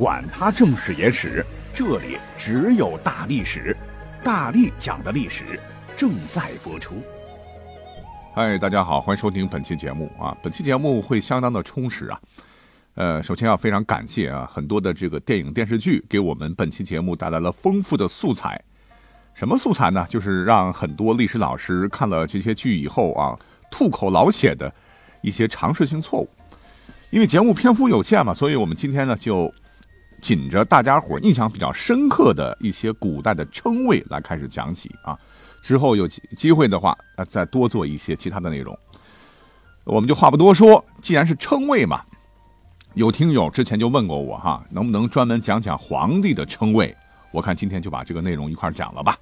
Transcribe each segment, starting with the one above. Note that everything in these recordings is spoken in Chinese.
管他正史野史。这里只有大历史，大力讲的历史正在播出。嗨，大家好，欢迎收听本期节目啊！本期节目会相当的充实啊。呃，首先要非常感谢啊，很多的这个电影电视剧给我们本期节目带来了丰富的素材。什么素材呢？就是让很多历史老师看了这些剧以后啊，吐口老血的一些常识性错误。因为节目篇幅有限嘛，所以我们今天呢就。紧着大家伙印象比较深刻的一些古代的称谓来开始讲起啊，之后有机会的话，啊再多做一些其他的内容。我们就话不多说，既然是称谓嘛，有听友之前就问过我哈，能不能专门讲讲皇帝的称谓？我看今天就把这个内容一块讲了吧。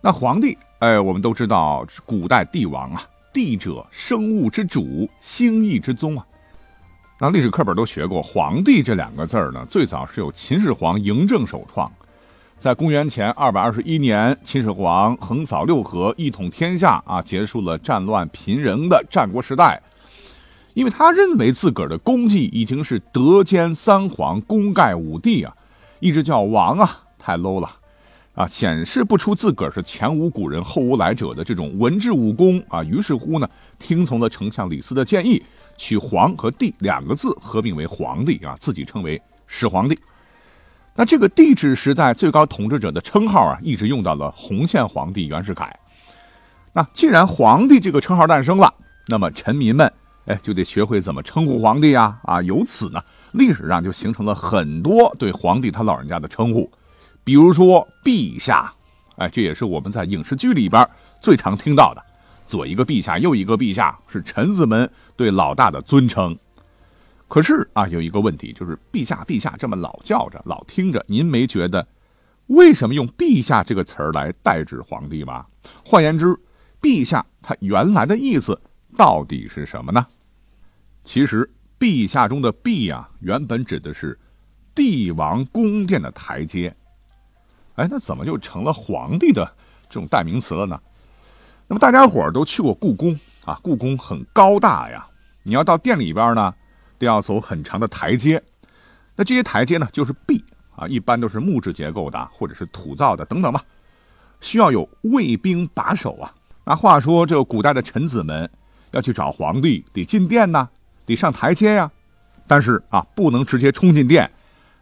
那皇帝，哎，我们都知道古代帝王啊，帝者生物之主，星易之宗啊。那历史课本都学过“皇帝”这两个字儿呢，最早是由秦始皇嬴政首创，在公元前二百二十一年，秦始皇横扫六合，一统天下啊，结束了战乱频仍的战国时代。因为他认为自个儿的功绩已经是德兼三皇，功盖五帝啊，一直叫王啊，太 low 了啊，显示不出自个儿是前无古人后无来者的这种文治武功啊。于是乎呢，听从了丞相李斯的建议。取“皇”和“帝”两个字合并为“皇帝”啊，自己称为始皇帝。那这个帝制时代最高统治者的称号啊，一直用到了洪宪皇帝袁世凯。那既然皇帝这个称号诞生了，那么臣民们哎就得学会怎么称呼皇帝呀啊！由此呢，历史上就形成了很多对皇帝他老人家的称呼，比如说陛下，哎，这也是我们在影视剧里边最常听到的。左一个陛下，右一个陛下，是臣子们对老大的尊称。可是啊，有一个问题，就是陛下陛下这么老叫着，老听着，您没觉得为什么用陛下这个词儿来代指皇帝吗？换言之，陛下他原来的意思到底是什么呢？其实，陛下中的陛啊，原本指的是帝王宫殿的台阶。哎，那怎么就成了皇帝的这种代名词了呢？那么大家伙都去过故宫啊？故宫很高大呀，你要到殿里边呢，都要走很长的台阶。那这些台阶呢，就是壁啊，一般都是木质结构的，或者是土造的等等吧。需要有卫兵把守啊。那话说，这个古代的臣子们要去找皇帝，得进殿呐，得上台阶呀。但是啊，不能直接冲进殿，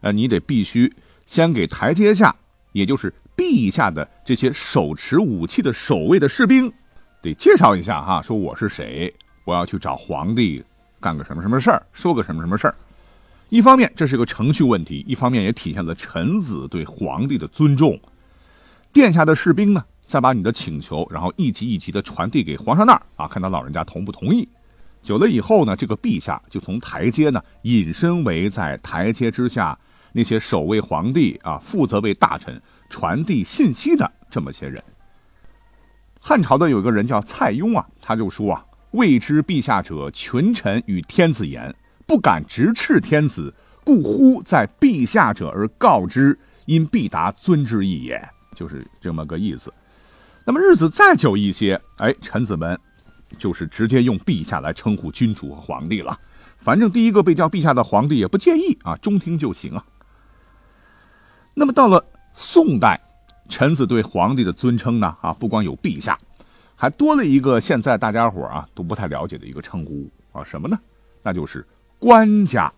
呃，你得必须先给台阶下，也就是陛下的这些手持武器的守卫的士兵。得介绍一下哈，说我是谁，我要去找皇帝，干个什么什么事儿，说个什么什么事儿。一方面这是个程序问题，一方面也体现了臣子对皇帝的尊重。殿下的士兵呢，再把你的请求，然后一级一级的传递给皇上那儿啊，看他老人家同不同意。久了以后呢，这个陛下就从台阶呢引申为在台阶之下那些守卫皇帝啊，负责为大臣传递信息的这么些人。汉朝的有一个人叫蔡邕啊，他就说啊：“未知陛下者，群臣与天子言，不敢直斥天子，故呼在陛下者而告之，因必达尊之意也。”就是这么个意思。那么日子再久一些，哎，臣子们就是直接用陛下来称呼君主和皇帝了。反正第一个被叫陛下的皇帝也不介意啊，中听就行啊。那么到了宋代。臣子对皇帝的尊称呢？啊，不光有陛下，还多了一个现在大家伙啊都不太了解的一个称呼啊，什么呢？那就是官家。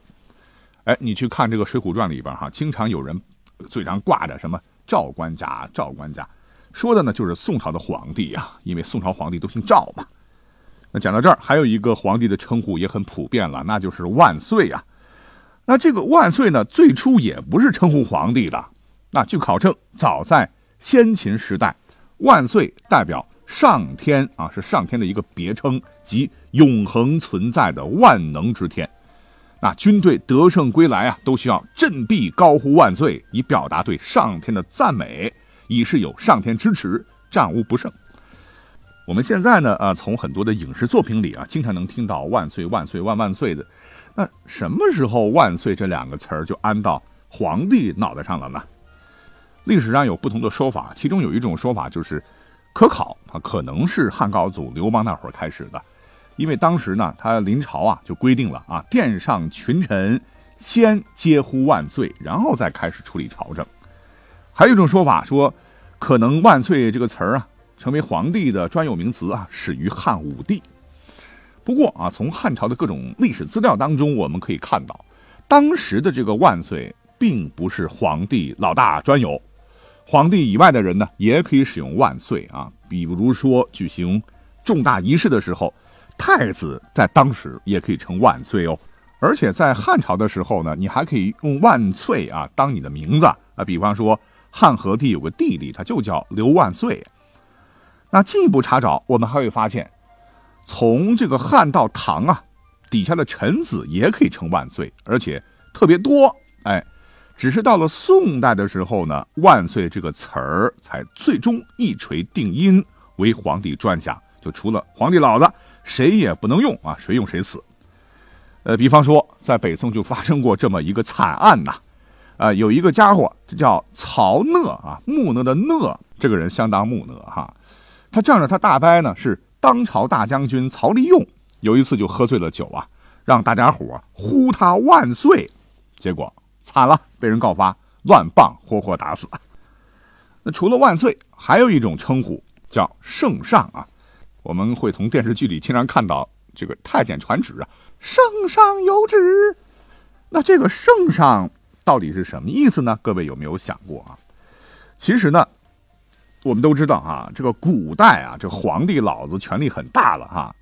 哎，你去看这个《水浒传》里边哈，经常有人嘴上挂着什么赵官家、赵官家，说的呢就是宋朝的皇帝呀，因为宋朝皇帝都姓赵嘛。那讲到这儿，还有一个皇帝的称呼也很普遍了，那就是万岁啊。那这个万岁呢，最初也不是称呼皇帝的。那据考证，早在先秦时代，万岁代表上天啊，是上天的一个别称，即永恒存在的万能之天。那军队得胜归来啊，都需要振臂高呼万岁，以表达对上天的赞美，以示有上天支持，战无不胜。我们现在呢，啊，从很多的影视作品里啊，经常能听到“万岁万岁万万岁”的。那什么时候“万岁”这两个词儿就安到皇帝脑袋上了呢？历史上有不同的说法，其中有一种说法就是科考啊，可能是汉高祖刘邦那会儿开始的。因为当时呢，他临朝啊就规定了啊，殿上群臣先皆呼万岁，然后再开始处理朝政。还有一种说法说，可能“万岁”这个词儿啊，成为皇帝的专有名词啊，始于汉武帝。不过啊，从汉朝的各种历史资料当中，我们可以看到，当时的这个“万岁”并不是皇帝老大专有，皇帝以外的人呢，也可以使用“万岁”啊。比如说举行重大仪式的时候。太子在当时也可以称万岁哦，而且在汉朝的时候呢，你还可以用万岁啊当你的名字啊。比方说，汉和帝有个弟弟，他就叫刘万岁。那进一步查找，我们还会发现，从这个汉到唐啊，底下的臣子也可以称万岁，而且特别多。哎，只是到了宋代的时候呢，万岁这个词儿才最终一锤定音为皇帝专享，就除了皇帝老子。谁也不能用啊，谁用谁死。呃，比方说，在北宋就发生过这么一个惨案呐，啊，有一个家伙，叫曹讷啊，木讷的讷，这个人相当木讷哈。他仗着他大伯呢是当朝大将军曹利用，有一次就喝醉了酒啊，让大家伙呼他万岁，结果惨了，被人告发乱棒，活活打死。那除了万岁，还有一种称呼叫圣上啊。我们会从电视剧里经常看到这个太监传旨啊，圣上有旨。那这个圣上到底是什么意思呢？各位有没有想过啊？其实呢，我们都知道啊，这个古代啊，这皇帝老子权力很大了哈，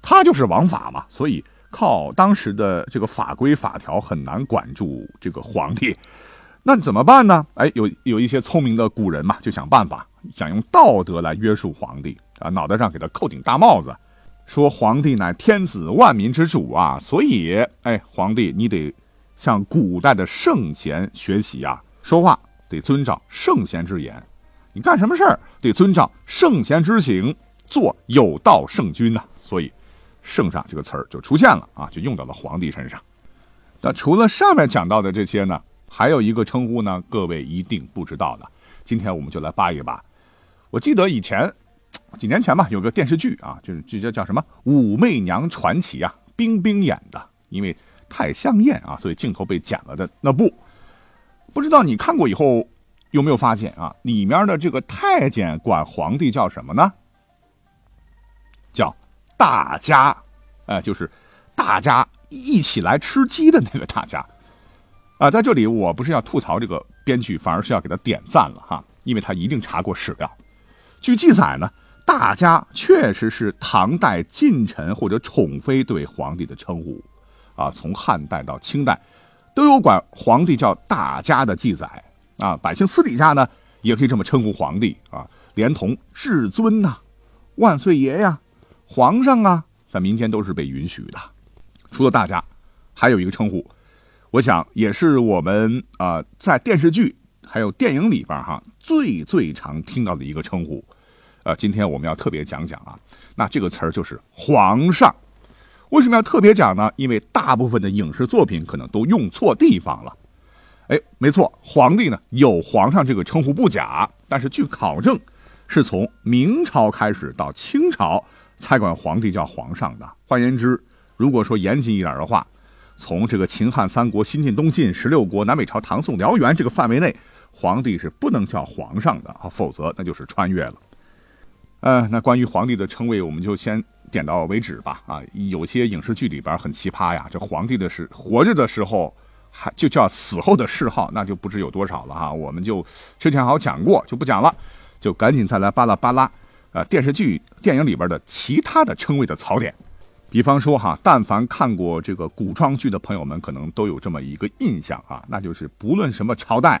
他就是王法嘛，所以靠当时的这个法规法条很难管住这个皇帝。那怎么办呢？哎，有有一些聪明的古人嘛，就想办法，想用道德来约束皇帝。啊，脑袋上给他扣顶大帽子，说皇帝乃天子万民之主啊，所以，哎，皇帝你得向古代的圣贤学习啊，说话得遵照圣贤之言，你干什么事儿得遵照圣贤之行，做有道圣君呐。所以，圣上这个词儿就出现了啊，就用到了皇帝身上。那除了上面讲到的这些呢，还有一个称呼呢，各位一定不知道的，今天我们就来扒一扒。我记得以前。几年前吧，有个电视剧啊，就是这叫叫什么《武媚娘传奇》啊，冰冰演的，因为太香艳啊，所以镜头被剪了的那部。不知道你看过以后有没有发现啊？里面的这个太监管皇帝叫什么呢？叫大家，哎，就是大家一起来吃鸡的那个大家。啊，在这里我不是要吐槽这个编剧，反而是要给他点赞了哈，因为他一定查过史料。据记载呢。大家确实是唐代近臣或者宠妃对皇帝的称呼，啊，从汉代到清代，都有管皇帝叫大家的记载啊。百姓私底下呢，也可以这么称呼皇帝啊，连同至尊呐、万岁爷呀、皇上啊，在民间都是被允许的。除了大家，还有一个称呼，我想也是我们啊在电视剧还有电影里边哈最最常听到的一个称呼。呃，今天我们要特别讲讲啊，那这个词儿就是皇上。为什么要特别讲呢？因为大部分的影视作品可能都用错地方了。哎，没错，皇帝呢有皇上这个称呼不假，但是据考证，是从明朝开始到清朝才管皇帝叫皇上的。换言之，如果说严谨一点的话，从这个秦汉三国、新晋、东晋十六国、南北朝、唐宋、辽元这个范围内，皇帝是不能叫皇上的啊，否则那就是穿越了。呃，那关于皇帝的称谓，我们就先点到为止吧。啊，有些影视剧里边很奇葩呀，这皇帝的是活着的时候，还就叫死后的谥号，那就不知有多少了哈。我们就之前好讲过，就不讲了，就赶紧再来巴拉巴拉。呃，电视剧、电影里边的其他的称谓的槽点，比方说哈，但凡看过这个古装剧的朋友们，可能都有这么一个印象啊，那就是不论什么朝代。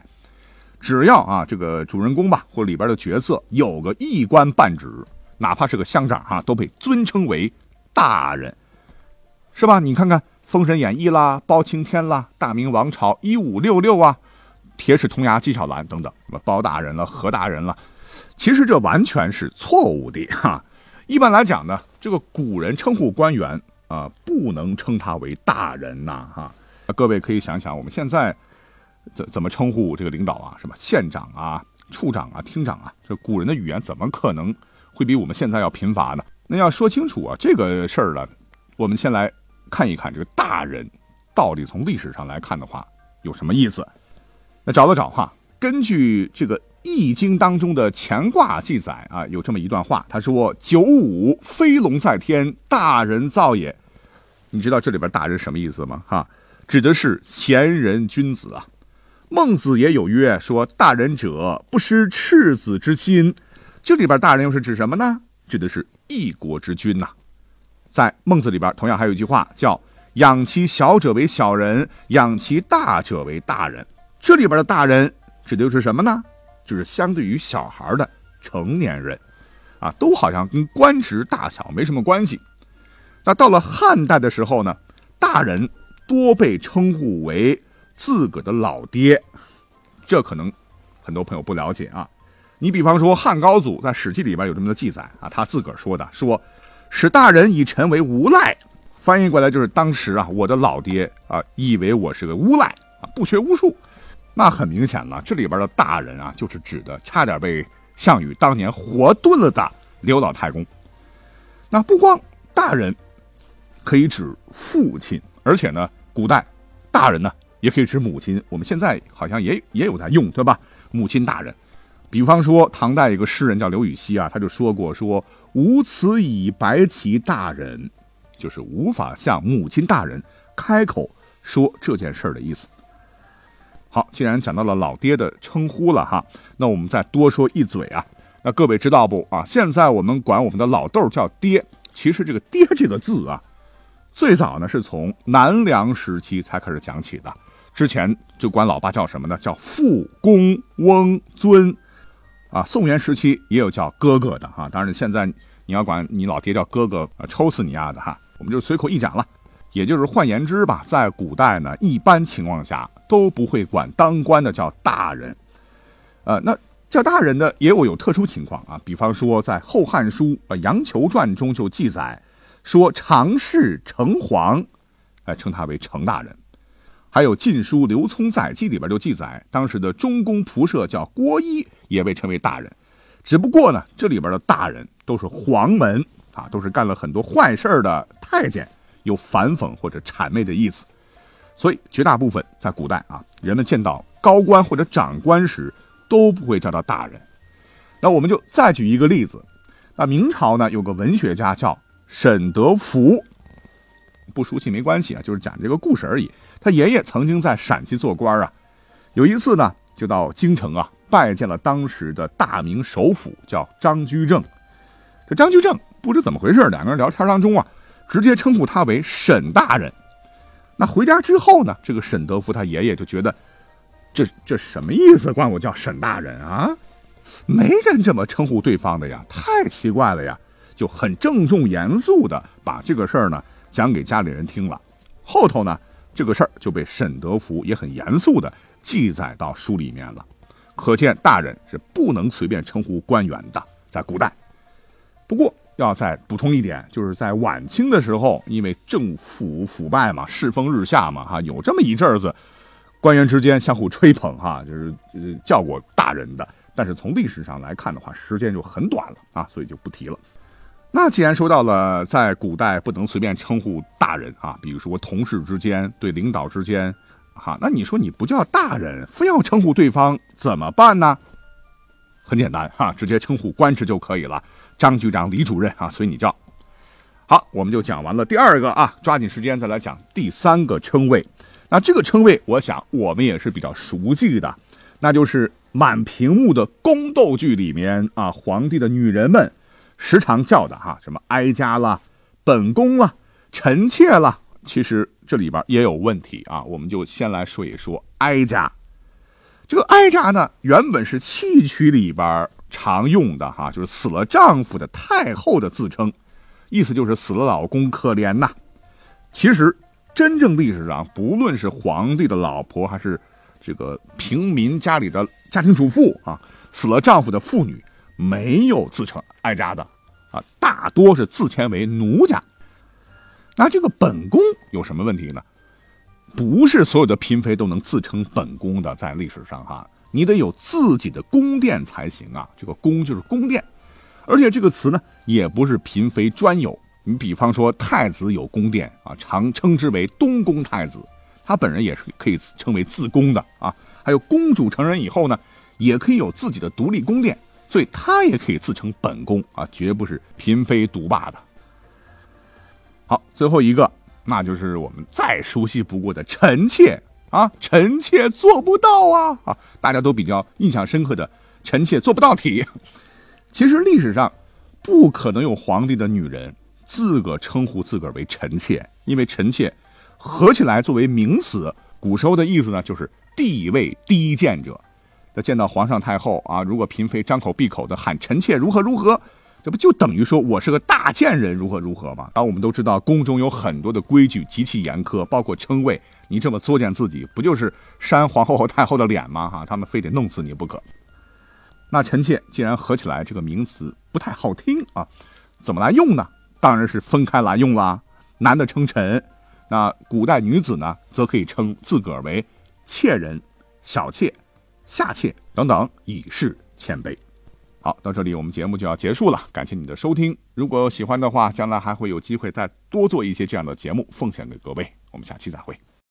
只要啊，这个主人公吧，或里边的角色有个一官半职，哪怕是个乡长哈，都被尊称为大人，是吧？你看看封神演义》啦，《包青天》啦，《大明王朝一五六六》啊，《铁齿铜牙纪晓岚》等等，什么包大人了、何大人了，其实这完全是错误的 哈。一般来讲呢，这个古人称呼官员啊，不能称他为大人呐哈。各位可以想想，我们现在怎怎么称呼这个领导啊？什么县长啊、处长啊、厅长啊？这古人的语言怎么可能会比我们现在要贫乏呢？那要说清楚啊，这个事儿呢，我们先来看一看这个大人到底从历史上来看的话有什么意思。那找了找哈，根据这个《易经》当中的乾卦记载啊，有这么一段话，他说：“九五飞龙在天，大人造也。”你知道这里边大人什么意思吗？哈，指的是贤人君子啊。孟子也有曰：“说大人者，不失赤子之心。”这里边大人又是指什么呢？指的是。一国之君呐，在孟子里边，同样还有一句话叫“养其小者为小人，养其大者为大人”。这里边的大人指的就是什么呢？就是相对于小孩的成年人，啊，都好像跟官职大小没什么关系。那到了汉代的时候呢，大人多被称呼为自个的老爹，这可能很多朋友不了解啊。你比方说，汉高祖在《史记》里边有这么个记载啊，他自个说的，说使大人以臣为无赖，翻译过来就是当时啊，我的老爹啊，以为我是个无赖啊，不学无术。那很明显了，这里边的大人啊，就是指的差点被项羽当年活炖了的刘老太公。那不光大人可以指父亲，而且呢，古代大人呢也可以指母亲，我们现在好像也也有在用，对吧？母亲大人。比方说，唐代有个诗人叫刘禹锡啊，他就说过：“说无此以白其大人，就是无法向母亲大人开口说这件事儿的意思。”好，既然讲到了老爹的称呼了哈，那我们再多说一嘴啊。那各位知道不啊？现在我们管我们的老豆叫爹，其实这个“爹”这个字啊，最早呢是从南梁时期才开始讲起的。之前就管老爸叫什么呢？叫父、公、翁、尊。啊，宋元时期也有叫哥哥的哈，当然现在你要管你老爹叫哥哥，啊，抽死你丫的哈！我们就随口一讲了，也就是换言之吧，在古代呢，一般情况下都不会管当官的叫大人，呃，那叫大人的也有有特殊情况啊，比方说在《后汉书》呃《杨求传》中就记载说，常侍程黄，哎，称他为程大人。还有《晋书·刘聪载记》里边就记载，当时的中宫仆射叫郭一，也被称为大人。只不过呢，这里边的大人都是黄门啊，都是干了很多坏事的太监，有反讽或者谄媚的意思。所以绝大部分在古代啊，人们见到高官或者长官时，都不会叫他大人。那我们就再举一个例子，那明朝呢有个文学家叫沈德福，不熟悉没关系啊，就是讲这个故事而已。他爷爷曾经在陕西做官啊，有一次呢，就到京城啊，拜见了当时的大明首辅，叫张居正。这张居正不知怎么回事，两个人聊天当中啊，直接称呼他为沈大人。那回家之后呢，这个沈德福他爷爷就觉得，这这什么意思？管我叫沈大人啊？没人这么称呼对方的呀，太奇怪了呀！就很郑重严肃的把这个事儿呢讲给家里人听了。后头呢。这个事儿就被沈德福也很严肃的记载到书里面了，可见大人是不能随便称呼官员的，在古代。不过要再补充一点，就是在晚清的时候，因为政府腐败嘛，世风日下嘛，哈，有这么一阵子，官员之间相互吹捧，哈，就是呃叫过大人的。但是从历史上来看的话，时间就很短了啊，所以就不提了。那既然说到了，在古代不能随便称呼大人啊，比如说同事之间、对领导之间，哈，那你说你不叫大人，非要称呼对方怎么办呢？很简单哈，直接称呼官职就可以了，张局长、李主任啊，随你叫。好，我们就讲完了第二个啊，抓紧时间再来讲第三个称谓。那这个称谓，我想我们也是比较熟悉的，那就是满屏幕的宫斗剧里面啊，皇帝的女人们。时常叫的哈，什么哀家啦、本宫啦、臣妾啦，其实这里边也有问题啊。我们就先来说一说哀家。这个哀家呢，原本是戏曲里边常用的哈，就是死了丈夫的太后的自称，意思就是死了老公可怜呐。其实真正历史上，不论是皇帝的老婆，还是这个平民家里的家庭主妇啊，死了丈夫的妇女，没有自称哀家的，啊，大多是自谦为奴家。那这个本宫有什么问题呢？不是所有的嫔妃都能自称本宫的，在历史上哈，你得有自己的宫殿才行啊。这个宫就是宫殿，而且这个词呢，也不是嫔妃专有。你比方说太子有宫殿啊，常称之为东宫太子，他本人也是可以称为自宫的啊。还有公主成人以后呢，也可以有自己的独立宫殿，所以他也可以自称本宫啊，绝不是嫔妃独霸的。好，最后一个。那就是我们再熟悉不过的臣妾啊，臣妾做不到啊啊！大家都比较印象深刻的臣妾做不到体。其实历史上不可能有皇帝的女人自个称呼自个儿为臣妾，因为臣妾合起来作为名词，古时候的意思呢就是地位低贱者。那见到皇上太后啊，如果嫔妃张口闭口的喊臣妾如何如何。这不就等于说我是个大贱人，如何如何吗？当，我们都知道宫中有很多的规矩极其严苛，包括称谓。你这么作践自己，不就是扇皇后和太后的脸吗？哈，他们非得弄死你不可。那臣妾既然合起来这个名词不太好听啊，怎么来用呢？当然是分开来用啦。男的称臣，那古代女子呢，则可以称自个儿为妾人、小妾、下妾等等，以示谦卑。好，到这里我们节目就要结束了，感谢你的收听。如果喜欢的话，将来还会有机会再多做一些这样的节目，奉献给各位。我们下期再会。